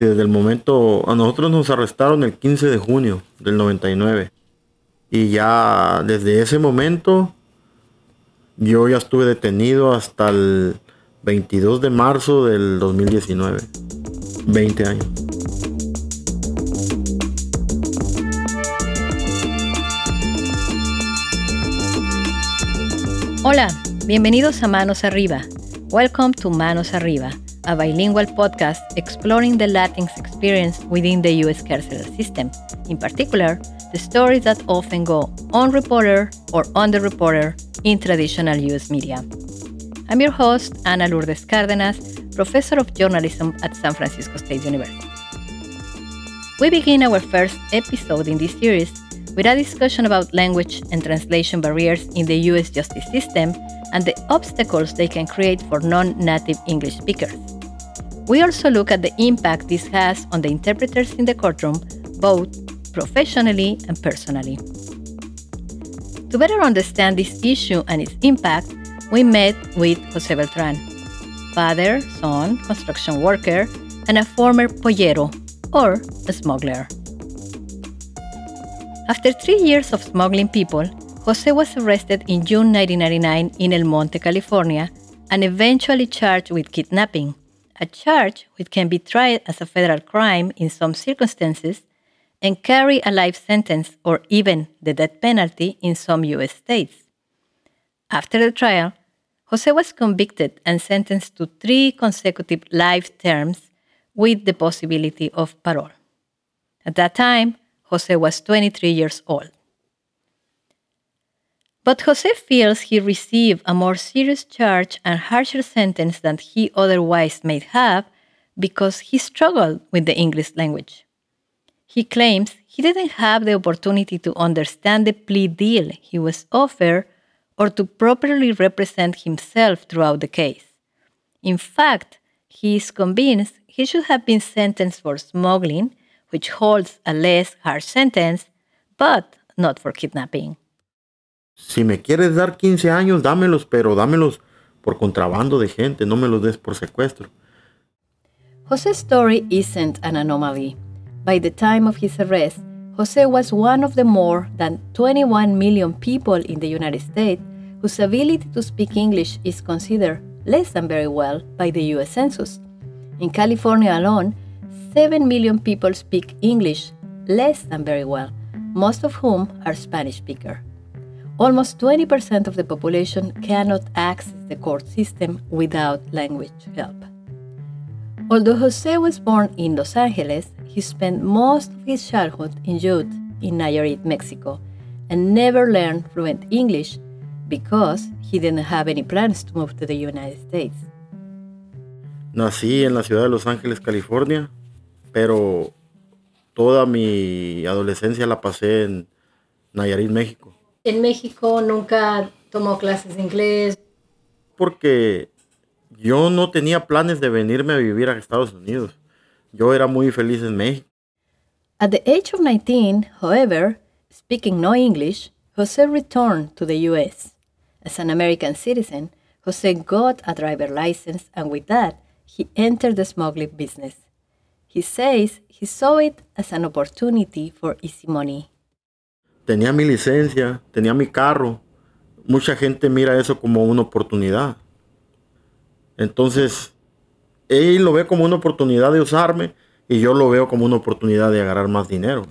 Desde el momento, a nosotros nos arrestaron el 15 de junio del 99. Y ya desde ese momento, yo ya estuve detenido hasta el 22 de marzo del 2019. 20 años. Hola, bienvenidos a Manos Arriba. Welcome to Manos Arriba, a bilingual podcast exploring the Latinx experience within the US carceral system. In particular, the stories that often go unreported or underreported in traditional US media. I'm your host, Ana Lourdes Cárdenas, professor of journalism at San Francisco State University. We begin our first episode in this series with a discussion about language and translation barriers in the US justice system and the obstacles they can create for non native English speakers. We also look at the impact this has on the interpreters in the courtroom, both professionally and personally. To better understand this issue and its impact, we met with Jose Beltran, father, son, construction worker, and a former pollero, or a smuggler. After three years of smuggling people, Jose was arrested in June 1999 in El Monte, California, and eventually charged with kidnapping, a charge which can be tried as a federal crime in some circumstances and carry a life sentence or even the death penalty in some US states. After the trial, Jose was convicted and sentenced to three consecutive life terms with the possibility of parole. At that time, Jose was 23 years old. But Jose feels he received a more serious charge and harsher sentence than he otherwise might have because he struggled with the English language. He claims he didn't have the opportunity to understand the plea deal he was offered or to properly represent himself throughout the case. In fact, he is convinced he should have been sentenced for smuggling which holds a less harsh sentence, but not for kidnapping. Si me quieres dar 15 años, dámelos, pero dámelos por contrabando de gente, no me los des por secuestro. Jose's story isn't an anomaly. By the time of his arrest, Jose was one of the more than 21 million people in the United States whose ability to speak English is considered less than very well by the US Census. In California alone, 7 million people speak English less than very well, most of whom are Spanish speaker. Almost 20% of the population cannot access the court system without language help. Although Jose was born in Los Angeles, he spent most of his childhood in youth in Nayarit, Mexico, and never learned fluent English because he didn't have any plans to move to the United States. Nací en la ciudad de Los Ángeles, California, pero toda mi adolescencia la pasé en Nayarit, México. ¿En México nunca tomó clases de inglés? Porque yo no tenía planes de venirme a vivir a Estados Unidos. Yo era muy feliz en México. At the age of 19, however, speaking no English, Jose returned to the US. As an American citizen, Jose got a driver license and with that, he entered the smuggling business. He says he saw it as an opportunity for easy money. Tenía mi licencia, tenía mi carro. Mucha gente mira eso como una oportunidad. Entonces, él lo ve como una oportunidad de usarme y yo lo veo como una oportunidad de agarrar más dinero.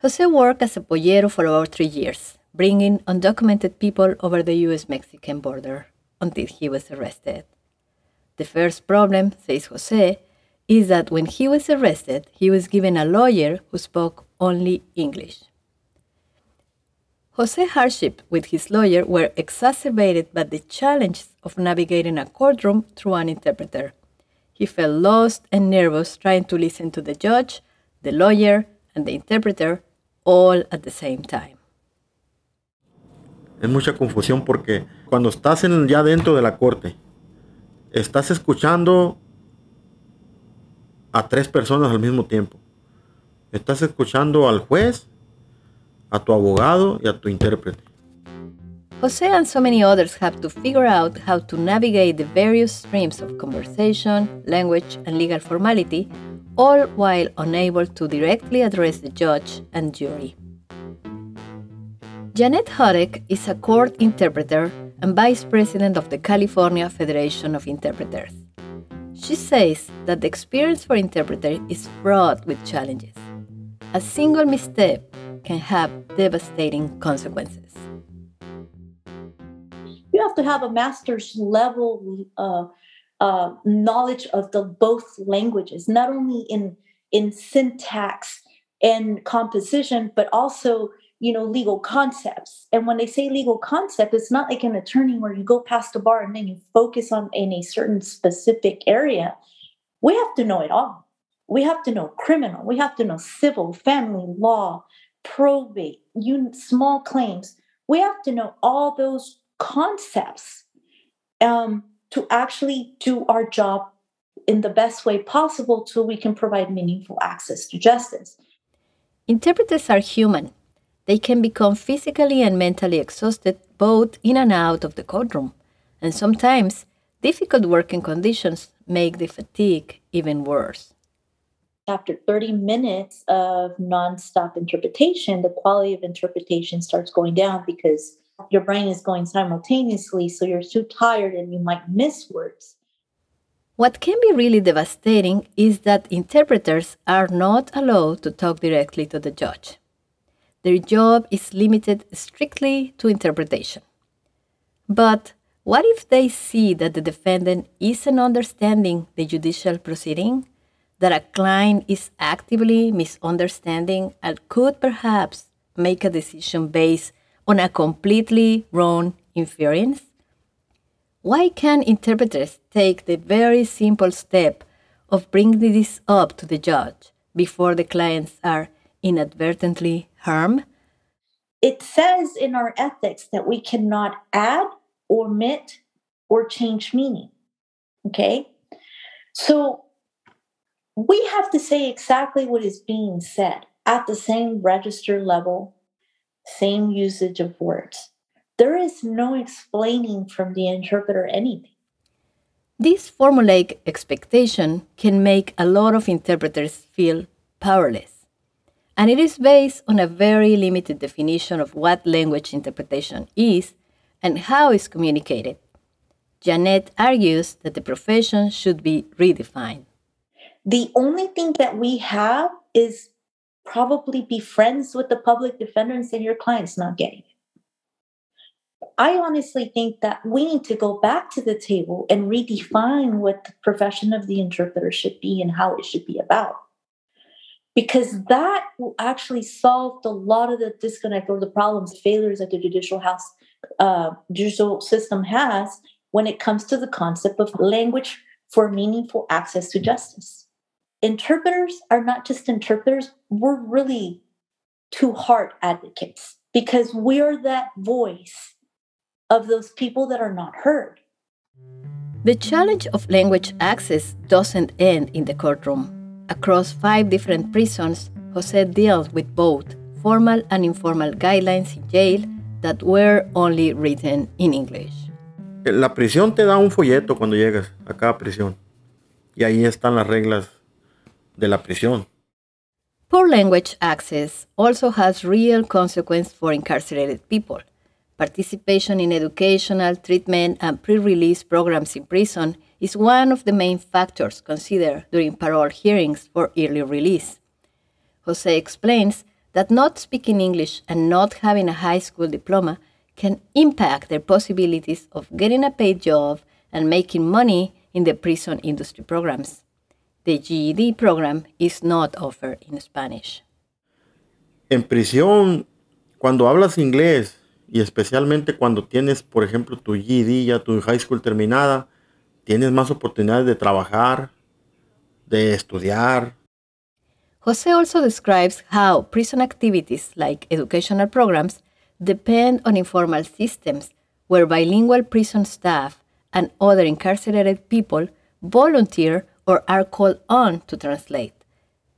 Jose worked as a pollero for about three years, bringing undocumented people over the US-Mexican border until he was arrested. The first problem, says Jose, is that when he was arrested, he was given a lawyer who spoke only English. Jose's hardship with his lawyer were exacerbated by the challenges of navigating a courtroom through an interpreter. He felt lost and nervous trying to listen to the judge, the lawyer, and the interpreter all at the same time. Es mucha confusión porque cuando estás en, ya dentro de la corte, estás escuchando a tres personas al mismo tiempo. Estás escuchando al juez, a tu abogado y a tu intérprete. Jose and so many others have to figure out how to navigate the various streams of conversation, language, and legal formality all while unable to directly address the judge and jury. Janet Hudek is a court interpreter and vice president of the California Federation of Interpreters. She says that the experience for interpreters is fraught with challenges. A single misstep can have devastating consequences. You have to have a master's level uh, uh, knowledge of the both languages, not only in in syntax and composition, but also you know legal concepts. And when they say legal concept it's not like an attorney where you go past the bar and then you focus on in a certain specific area. We have to know it all. We have to know criminal. We have to know civil family law probate you small claims. We have to know all those concepts um, to actually do our job in the best way possible so we can provide meaningful access to justice. Interpreters are human. They can become physically and mentally exhausted both in and out of the courtroom, and sometimes difficult working conditions make the fatigue even worse. After 30 minutes of nonstop interpretation, the quality of interpretation starts going down because your brain is going simultaneously, so you're too tired and you might miss words. What can be really devastating is that interpreters are not allowed to talk directly to the judge. Their job is limited strictly to interpretation. But what if they see that the defendant isn't understanding the judicial proceeding, that a client is actively misunderstanding and could perhaps make a decision based on a completely wrong inference? Why can interpreters take the very simple step of bringing this up to the judge before the clients are inadvertently harmed? It says in our ethics that we cannot add, omit, or change meaning. Okay? So we have to say exactly what is being said at the same register level, same usage of words. There is no explaining from the interpreter anything. This formulaic expectation can make a lot of interpreters feel powerless and it is based on a very limited definition of what language interpretation is and how it's communicated. Janet argues that the profession should be redefined. The only thing that we have is probably be friends with the public defender and say your client's not getting it. I honestly think that we need to go back to the table and redefine what the profession of the interpreter should be and how it should be about because that will actually solve a lot of the disconnect or the problems, failures that the judicial house, uh, judicial system has when it comes to the concept of language for meaningful access to justice. Interpreters are not just interpreters; we're really two heart advocates because we're that voice of those people that are not heard. The challenge of language access doesn't end in the courtroom. Across five different prisons, Jose deals with both formal and informal guidelines in jail that were only written in English. La prisión te da un folleto cuando llegas a cada prisión. Y ahí están las reglas de la prisión. Poor language access also has real consequences for incarcerated people. Participation in educational, treatment, and pre release programs in prison is one of the main factors considered during parole hearings for early release. Jose explains that not speaking English and not having a high school diploma can impact their possibilities of getting a paid job and making money in the prison industry programs. The GED program is not offered in Spanish. En prisión, cuando hablas inglés y especialmente cuando tienes, por ejemplo, tu GED, ya tu high school terminada, tienes más oportunidades de trabajar, de estudiar. Jose also describes how prison activities like educational programs depend on informal systems where bilingual prison staff and other incarcerated people volunteer or are called on to translate.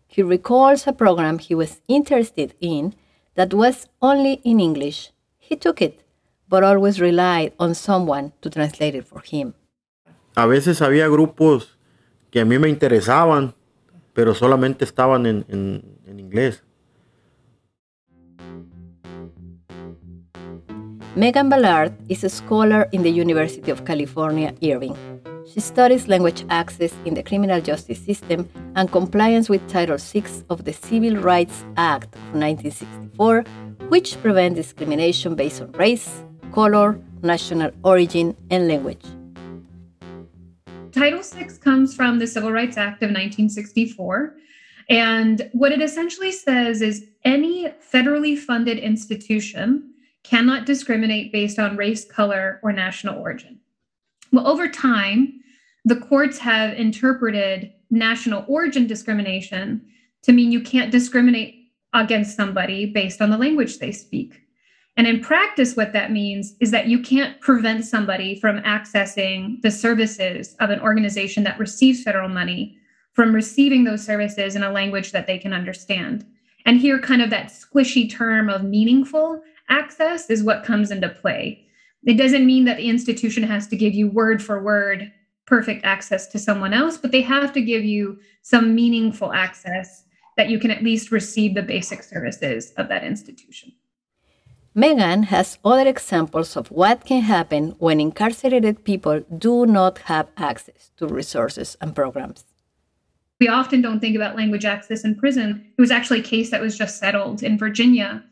He recalls a program he was interested in that was only in English. He took it, but always relied on someone to translate it for him. a veces había grupos que a mí me interesaban, pero solamente estaban en, en, en inglés. Megan Ballard is a scholar in the University of California, Irvine. She studies language access in the criminal justice system and compliance with Title VI of the Civil Rights Act of 1964, which prevents discrimination based on race, color, national origin, and language. Title VI comes from the Civil Rights Act of 1964. And what it essentially says is any federally funded institution cannot discriminate based on race, color, or national origin. Well, over time, the courts have interpreted national origin discrimination to mean you can't discriminate against somebody based on the language they speak. And in practice, what that means is that you can't prevent somebody from accessing the services of an organization that receives federal money from receiving those services in a language that they can understand. And here, kind of that squishy term of meaningful access is what comes into play. It doesn't mean that the institution has to give you word for word perfect access to someone else, but they have to give you some meaningful access that you can at least receive the basic services of that institution. Megan has other examples of what can happen when incarcerated people do not have access to resources and programs. We often don't think about language access in prison. It was actually a case that was just settled in Virginia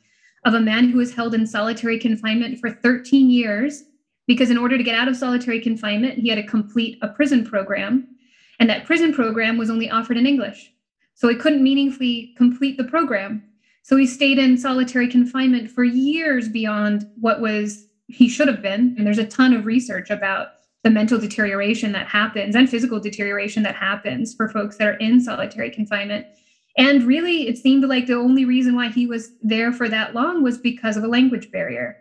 of a man who was held in solitary confinement for 13 years because in order to get out of solitary confinement, he had to complete a prison program. And that prison program was only offered in English. So he couldn't meaningfully complete the program. So he stayed in solitary confinement for years beyond what was he should have been. And there's a ton of research about the mental deterioration that happens and physical deterioration that happens for folks that are in solitary confinement. And really, it seemed like the only reason why he was there for that long was because of a language barrier.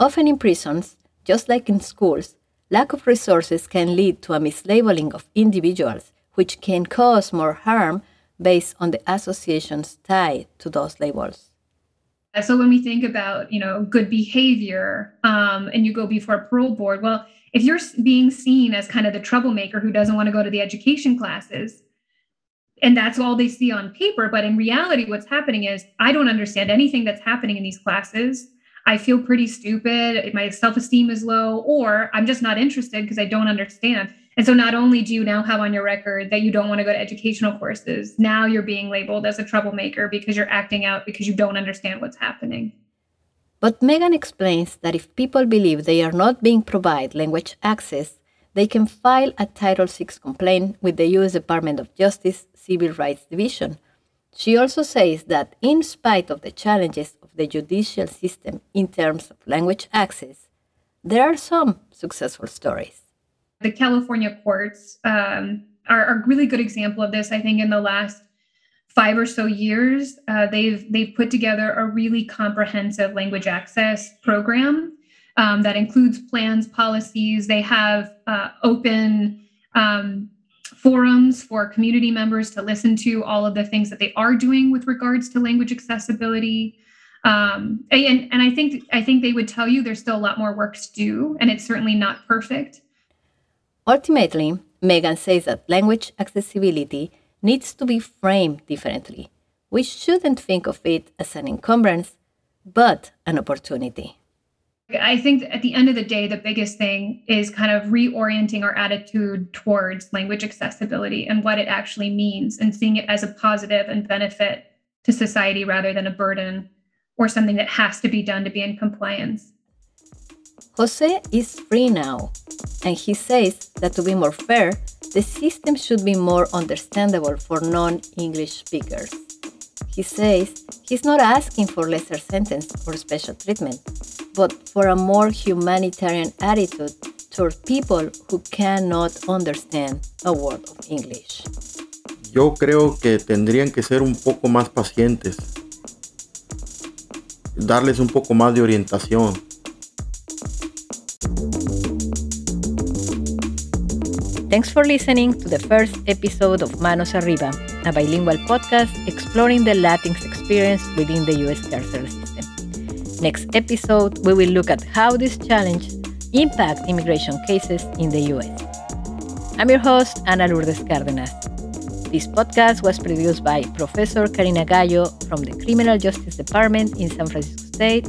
Often in prisons, just like in schools, lack of resources can lead to a mislabeling of individuals, which can cause more harm based on the associations tied to those labels. So when we think about, you know, good behavior, um, and you go before a parole board, well, if you're being seen as kind of the troublemaker who doesn't want to go to the education classes, and that's all they see on paper, but in reality, what's happening is I don't understand anything that's happening in these classes. I feel pretty stupid, my self esteem is low, or I'm just not interested because I don't understand. And so not only do you now have on your record that you don't want to go to educational courses, now you're being labeled as a troublemaker because you're acting out because you don't understand what's happening. But Megan explains that if people believe they are not being provided language access, they can file a Title VI complaint with the U.S. Department of Justice Civil Rights Division. She also says that, in spite of the challenges of the judicial system in terms of language access, there are some successful stories. The California courts um, are, a really good example of this. I think in the last five or so years, uh, they've they've put together a really comprehensive language access program um, that includes plans, policies. They have uh, open um, forums for community members to listen to all of the things that they are doing with regards to language accessibility. Um, and, and I think I think they would tell you there's still a lot more work to do, and it's certainly not perfect. Ultimately, Megan says that language accessibility needs to be framed differently. We shouldn't think of it as an encumbrance, but an opportunity. I think at the end of the day, the biggest thing is kind of reorienting our attitude towards language accessibility and what it actually means and seeing it as a positive and benefit to society rather than a burden or something that has to be done to be in compliance. Jose is free now, and he says that to be more fair, the system should be more understandable for non English speakers. He says he's not asking for lesser sentence or special treatment, but for a more humanitarian attitude toward people who cannot understand a word of English. Yo creo que tendrían que ser un poco más pacientes, darles un poco más de orientación. Thanks for listening to the first episode of Manos Arriba, a bilingual podcast exploring the Latinx experience within the US system. Next episode, we will look at how this challenge impact immigration cases in the US. I'm your host, Ana Lourdes Cárdenas. This podcast was produced by Professor Carina Gallo from the Criminal Justice Department in San Francisco State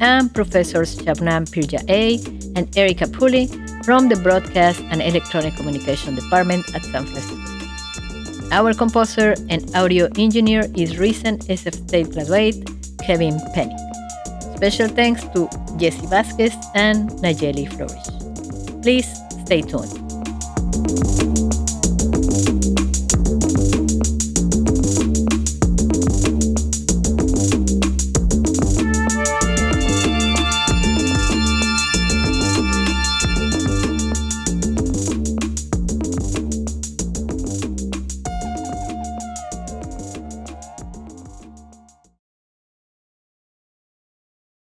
and Professors Shabnam Piryaei and Erica Pulley from the Broadcast and Electronic Communication Department at San Francisco State. Our composer and audio engineer is recent SF State graduate Kevin Penny. Special thanks to Jesse Vasquez and Nayeli Flourish. Please stay tuned.